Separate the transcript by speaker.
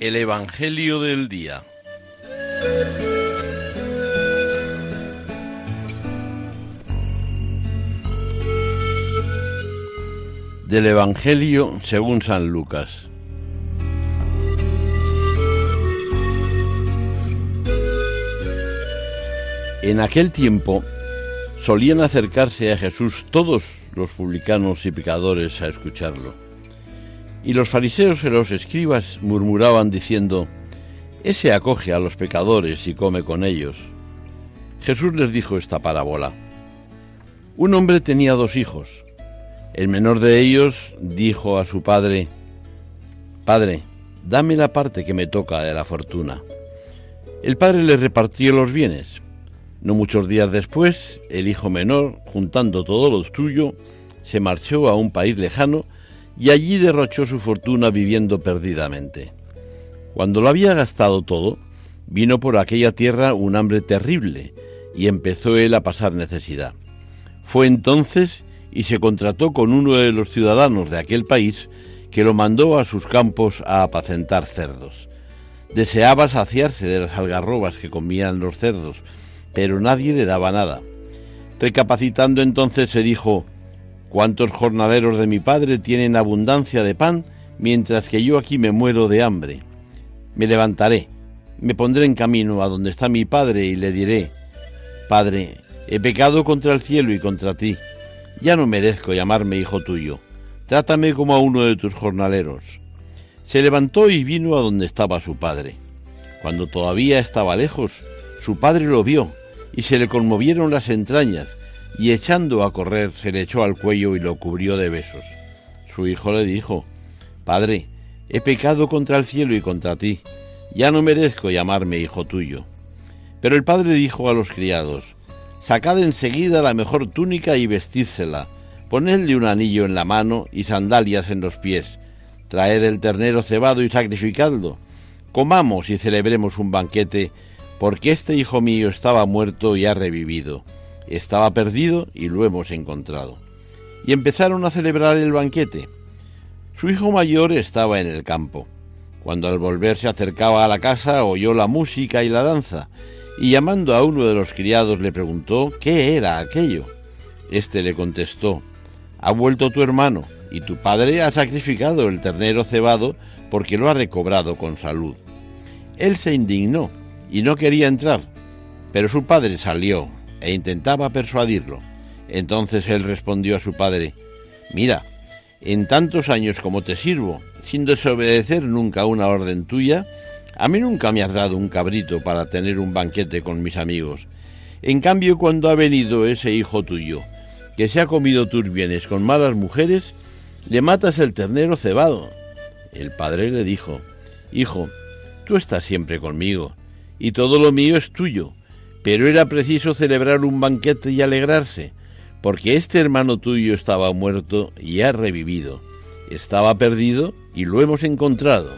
Speaker 1: El Evangelio del Día. Del Evangelio según San Lucas. En aquel tiempo solían acercarse a Jesús todos los publicanos y pecadores a escucharlo. Y los fariseos y los escribas murmuraban diciendo, Ese acoge a los pecadores y come con ellos. Jesús les dijo esta parábola. Un hombre tenía dos hijos. El menor de ellos dijo a su padre, Padre, dame la parte que me toca de la fortuna. El padre le repartió los bienes. No muchos días después, el hijo menor, juntando todo lo suyo, se marchó a un país lejano y allí derrochó su fortuna viviendo perdidamente. Cuando lo había gastado todo, vino por aquella tierra un hambre terrible y empezó él a pasar necesidad. Fue entonces y se contrató con uno de los ciudadanos de aquel país que lo mandó a sus campos a apacentar cerdos. Deseaba saciarse de las algarrobas que comían los cerdos, pero nadie le daba nada. Recapacitando entonces se dijo, ¿Cuántos jornaleros de mi padre tienen abundancia de pan, mientras que yo aquí me muero de hambre? Me levantaré, me pondré en camino a donde está mi padre y le diré, Padre, he pecado contra el cielo y contra ti, ya no merezco llamarme hijo tuyo, trátame como a uno de tus jornaleros. Se levantó y vino a donde estaba su padre. Cuando todavía estaba lejos, su padre lo vio y se le conmovieron las entrañas, y echando a correr se le echó al cuello y lo cubrió de besos. Su hijo le dijo, Padre, he pecado contra el cielo y contra ti, ya no merezco llamarme hijo tuyo. Pero el padre dijo a los criados, Sacad enseguida la mejor túnica y vestídsela, ponedle un anillo en la mano y sandalias en los pies, traed el ternero cebado y sacrificadlo, comamos y celebremos un banquete, porque este hijo mío estaba muerto y ha revivido estaba perdido y lo hemos encontrado. Y empezaron a celebrar el banquete. Su hijo mayor estaba en el campo. Cuando al volver se acercaba a la casa oyó la música y la danza, y llamando a uno de los criados le preguntó qué era aquello. Este le contestó, ha vuelto tu hermano, y tu padre ha sacrificado el ternero cebado porque lo ha recobrado con salud. Él se indignó y no quería entrar, pero su padre salió e intentaba persuadirlo. Entonces él respondió a su padre, Mira, en tantos años como te sirvo, sin desobedecer nunca una orden tuya, a mí nunca me has dado un cabrito para tener un banquete con mis amigos. En cambio, cuando ha venido ese hijo tuyo, que se ha comido tus bienes con malas mujeres, le matas el ternero cebado. El padre le dijo, Hijo, tú estás siempre conmigo, y todo lo mío es tuyo pero era preciso celebrar un banquete y alegrarse, porque este hermano tuyo estaba muerto y ha revivido, estaba perdido y lo hemos encontrado.